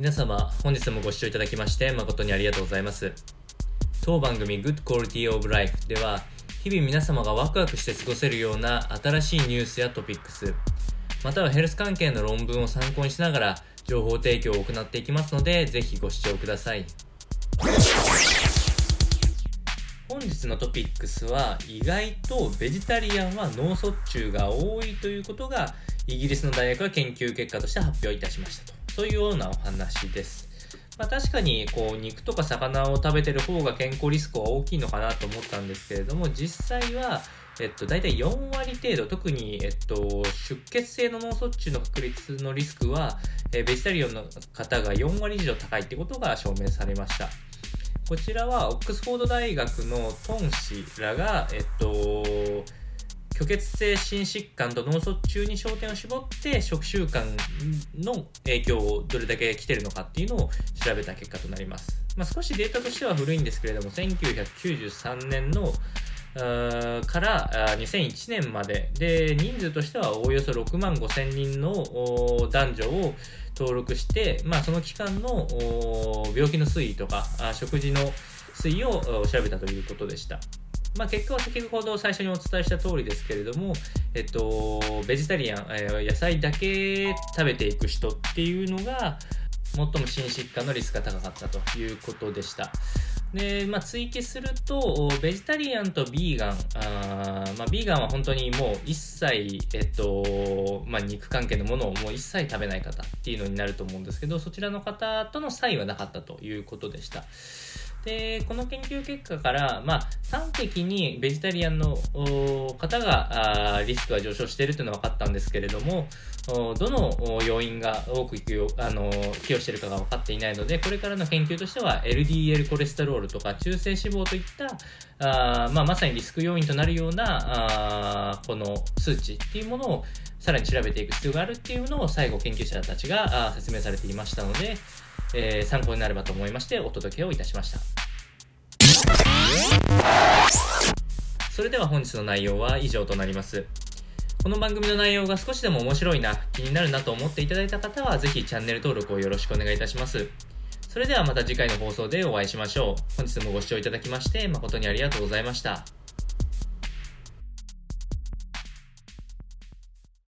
皆様、本日もご視聴いただきまして誠にありがとうございます。当番組 Good Quality of Life では、日々皆様がワクワクして過ごせるような新しいニュースやトピックス、またはヘルス関係の論文を参考にしながら情報提供を行っていきますので、ぜひご視聴ください。本日のトピックスは意外とベジタリアンは脳卒中が多いということがイギリスの大学が研究結果として発表いたしましたとそういうようなお話です、まあ、確かにこう肉とか魚を食べてる方が健康リスクは大きいのかなと思ったんですけれども実際はえっと、大体4割程度、特に、えっと、出血性の脳卒中の確率のリスクは、えベジタリアンの方が4割以上高いってことが証明されました。こちらはオックスフォード大学のトン氏らが、えっと、虚血性心疾患と脳卒中に焦点を絞って食習慣の影響をどれだけ来てるのかっていうのを調べた結果となります。まあ、少しデータとしては古いんですけれども、1993年のから2001年までで人数としてはおおよそ6万5千人の男女を登録して、まあ、その期間の病気の推移とか食事の推移を調べたということでした。まあ、結果は先ほど最初にお伝えした通りですけれども、えっと、ベジタリアン、えー、野菜だけ食べていく人っていうのが最も心疾患のリスクが高かったということでした。で、まあ、追記すると、ベジタリアンとビーガン、あまあ、ビーガンは本当にもう一切、えっと、まあ、肉関係のものをもう一切食べない方っていうのになると思うんですけど、そちらの方との差異はなかったということでした。で、この研究結果から、まあ、端的にベジタリアンの方があリスクが上昇しているというのは分かったんですけれども、どの要因が多くあの寄与しているかが分かっていないので、これからの研究としては LDL コレステロールとか中性脂肪といったあ、まあ、まさにリスク要因となるようなあこの数値っていうものをさらに調べていく必要があるっていうのを最後研究者たちが説明されていましたので、えー、参考になればと思いましてお届けをいたしました。それでは本日の内容は以上となります。この番組の内容が少しでも面白いな、気になるなと思っていただいた方は、ぜひチャンネル登録をよろしくお願いいたします。それではまた次回の放送でお会いしましょう。本日もご視聴いただきまして誠にありがとうございました。